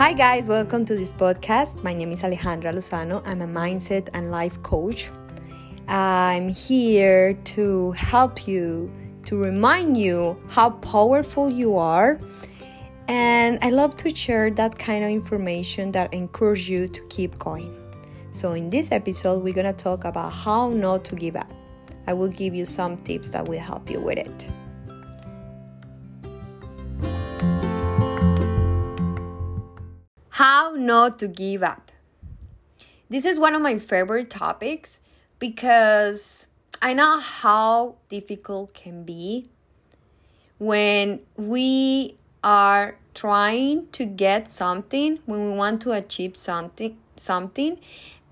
Hi, guys, welcome to this podcast. My name is Alejandra Lozano. I'm a mindset and life coach. I'm here to help you, to remind you how powerful you are. And I love to share that kind of information that encourage you to keep going. So, in this episode, we're gonna talk about how not to give up. I will give you some tips that will help you with it. How not to give up. This is one of my favorite topics because I know how difficult can be when we are trying to get something, when we want to achieve something something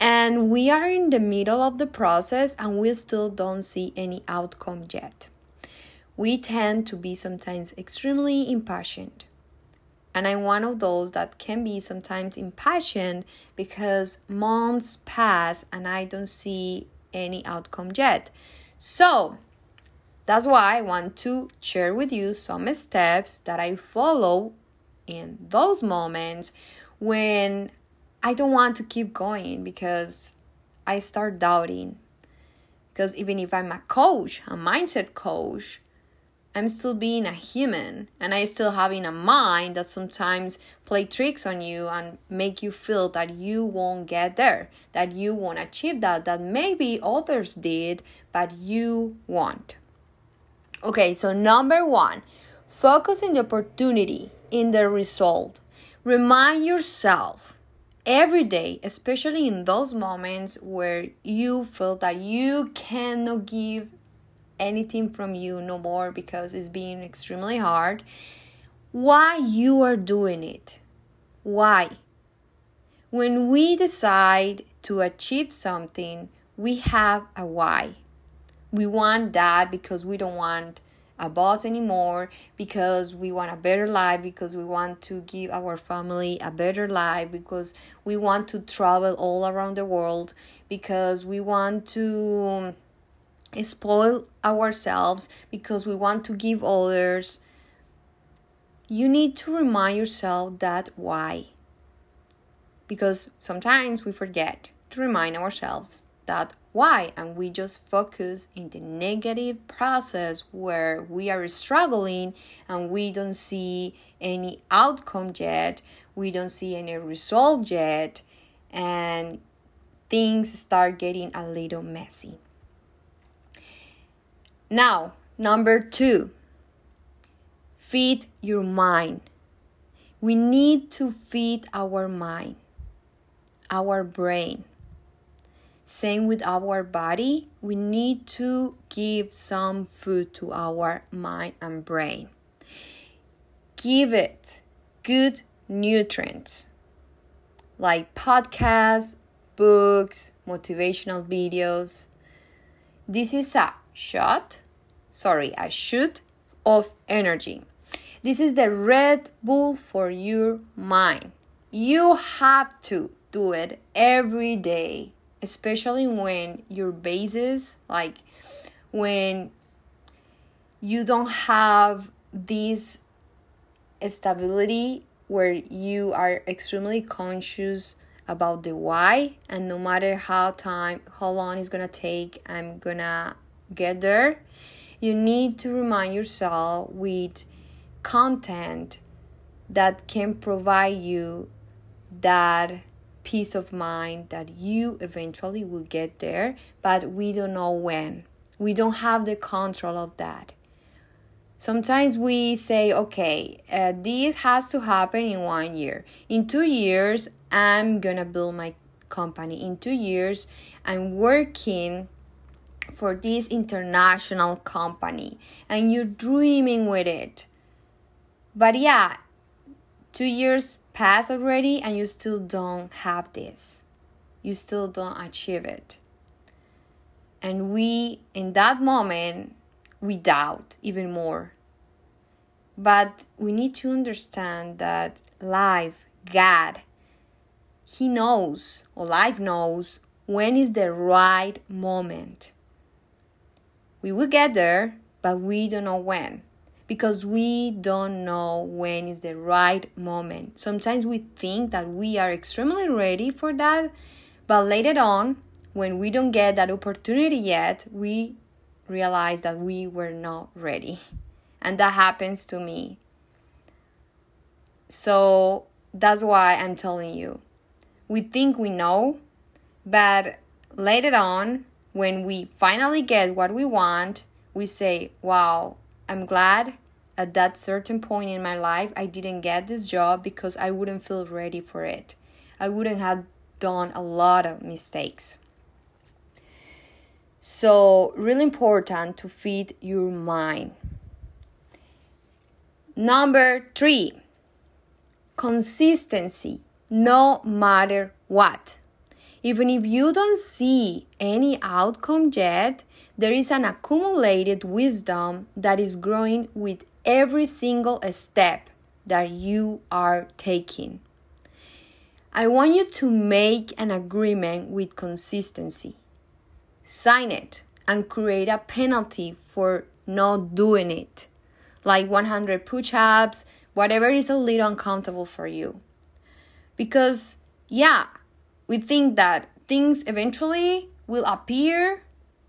and we are in the middle of the process and we still don't see any outcome yet. We tend to be sometimes extremely impatient and I'm one of those that can be sometimes impatient because months pass and I don't see any outcome yet. So, that's why I want to share with you some steps that I follow in those moments when I don't want to keep going because I start doubting. Because even if I'm a coach, a mindset coach, I'm still being a human and I still having a mind that sometimes play tricks on you and make you feel that you won't get there, that you won't achieve that, that maybe others did, but you won't. Okay, so number one, focus on the opportunity in the result. Remind yourself every day, especially in those moments where you feel that you cannot give anything from you no more because it's being extremely hard. Why you are doing it? Why? When we decide to achieve something we have a why. We want that because we don't want a boss anymore because we want a better life because we want to give our family a better life because we want to travel all around the world because we want to spoil ourselves because we want to give others. You need to remind yourself that why. Because sometimes we forget to remind ourselves that why and we just focus in the negative process where we are struggling and we don't see any outcome yet, we don't see any result yet, and things start getting a little messy. Now, number two, feed your mind. We need to feed our mind, our brain. Same with our body, we need to give some food to our mind and brain. Give it good nutrients like podcasts, books, motivational videos. This is a shot, sorry, a shoot of energy. This is the Red Bull for your mind. You have to do it every day, especially when your bases, like when you don't have this stability where you are extremely conscious about the why and no matter how time how long it's gonna take i'm gonna get there, you need to remind yourself with content that can provide you that peace of mind that you eventually will get there, but we don't know when. We don't have the control of that. Sometimes we say, okay, uh, this has to happen in one year. In two years, I'm gonna build my company. In two years, I'm working for this international company and you're dreaming with it. But yeah, two years pass already and you still don't have this. You still don't achieve it. And we, in that moment, we doubt even more. But we need to understand that life, God, He knows, or life knows, when is the right moment we will get there, but we don't know when. because we don't know when is the right moment. Sometimes we think that we are extremely ready for that, but later on, when we don't get that opportunity yet, we realize that we were not ready. And that happens to me. So that's why I'm telling you. We think we know, but later on, when we finally get what we want, we say, Wow, I'm glad at that certain point in my life I didn't get this job because I wouldn't feel ready for it. I wouldn't have done a lot of mistakes. So, really important to feed your mind. Number three, consistency, no matter what. Even if you don't see any outcome yet, there is an accumulated wisdom that is growing with every single step that you are taking. I want you to make an agreement with consistency sign it and create a penalty for not doing it, like 100 push ups, whatever is a little uncomfortable for you. Because, yeah, we think that things eventually will appear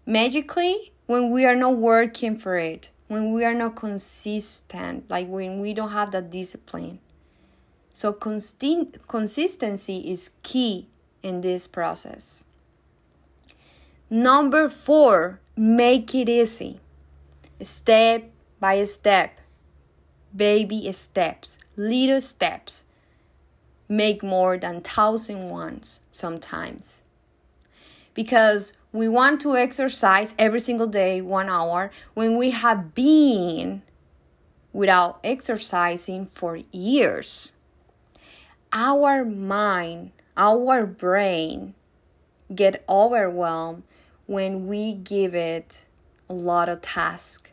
magically when we are not working for it, when we are not consistent, like when we don't have that discipline. So, consist- consistency is key in this process. Number four, make it easy. Step by step, baby steps, little steps. Make more than thousand ones sometimes. Because we want to exercise every single day, one hour, when we have been without exercising for years. Our mind, our brain get overwhelmed when we give it a lot of tasks.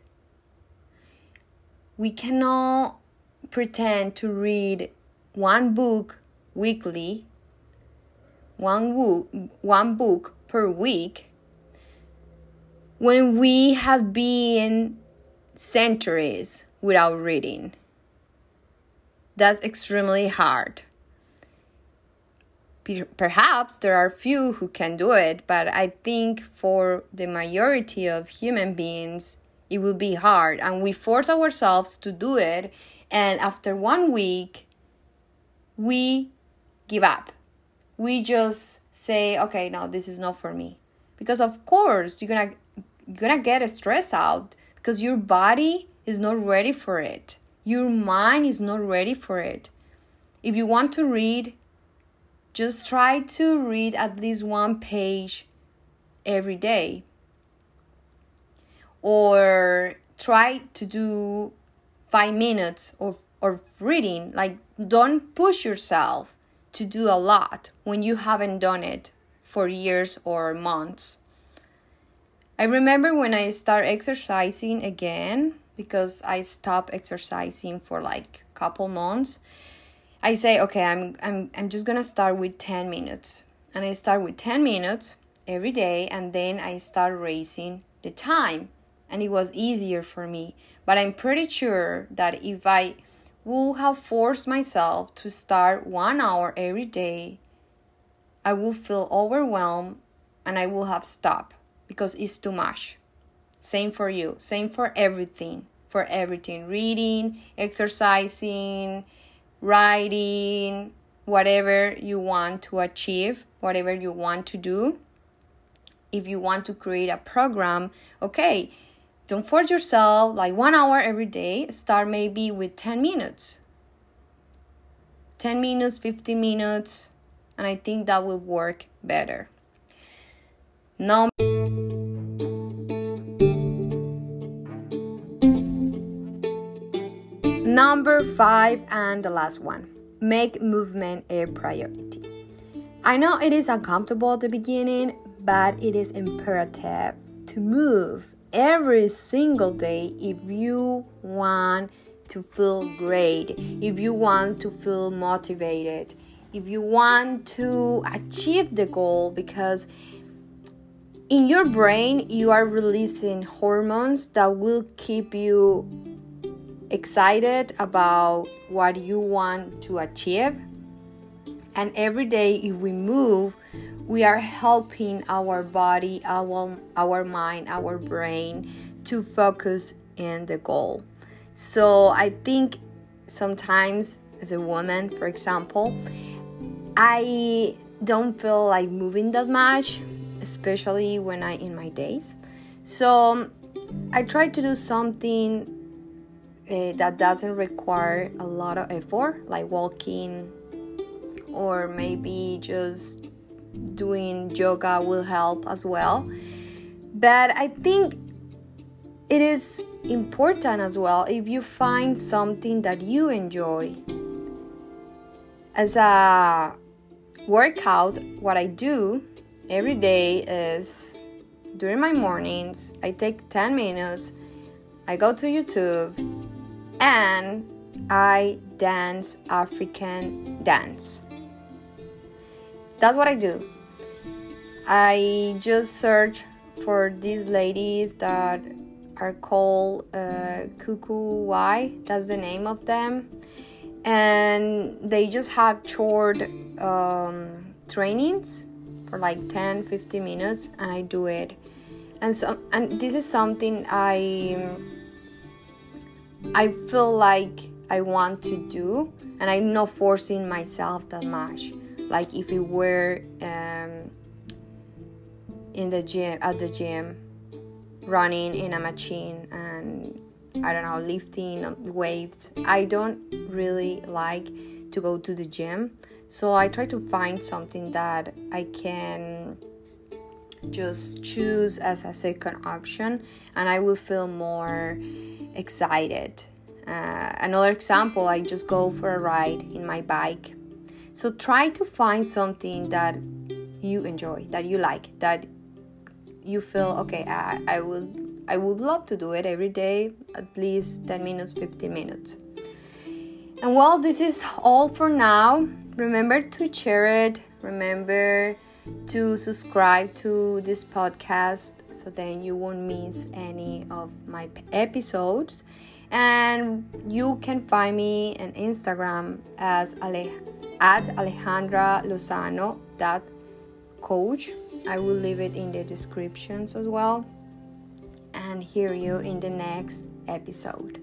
We cannot pretend to read one book weekly, one book, one book per week, when we have been centuries without reading. That's extremely hard perhaps there are few who can do it, but I think for the majority of human beings, it will be hard. And we force ourselves to do it. And after one week, we give up. We just say, okay, no, this is not for me. Because of course, you're gonna you're gonna get a stressed out because your body is not ready for it. Your mind is not ready for it. If you want to read, just try to read at least one page every day. Or try to do five minutes of, of reading. Like, don't push yourself to do a lot when you haven't done it for years or months. I remember when I start exercising again because I stopped exercising for like a couple months I say, okay, I'm, I'm, I'm just gonna start with 10 minutes. And I start with 10 minutes every day, and then I start raising the time. And it was easier for me. But I'm pretty sure that if I would have forced myself to start one hour every day, I will feel overwhelmed and I will have stopped because it's too much. Same for you, same for everything. For everything reading, exercising, writing, whatever you want to achieve, whatever you want to do. If you want to create a program, okay, don't force yourself like one hour every day. Start maybe with 10 minutes. 10 minutes, 15 minutes, and I think that will work better. Now, Number five, and the last one make movement a priority. I know it is uncomfortable at the beginning, but it is imperative to move every single day if you want to feel great, if you want to feel motivated, if you want to achieve the goal, because in your brain you are releasing hormones that will keep you excited about what you want to achieve. And every day, if we move, we are helping our body, our, our mind, our brain to focus in the goal. So I think sometimes, as a woman, for example, I don't feel like moving that much, especially when I in my days. So I try to do something uh, that doesn't require a lot of effort, like walking or maybe just doing yoga will help as well. But I think it is important as well if you find something that you enjoy. As a workout, what I do every day is during my mornings, I take 10 minutes, I go to YouTube, and I dance African dance. That's what I do. I just search for these ladies that are called uh, Kukuwa. That's the name of them, and they just have short um, trainings for like 10 15 minutes and i do it and so and this is something i i feel like i want to do and i'm not forcing myself that much like if we were um, in the gym at the gym running in a machine and i don't know lifting weights i don't really like to go to the gym so I try to find something that I can just choose as a second option and I will feel more excited. Uh, another example, I just go for a ride in my bike. So try to find something that you enjoy, that you like, that you feel okay. I, I would I would love to do it every day, at least 10 minutes, 15 minutes. And well, this is all for now remember to share it remember to subscribe to this podcast so then you won't miss any of my episodes and you can find me on instagram as Ale- at alejandra lozano coach. I will leave it in the descriptions as well. And hear you in the next episode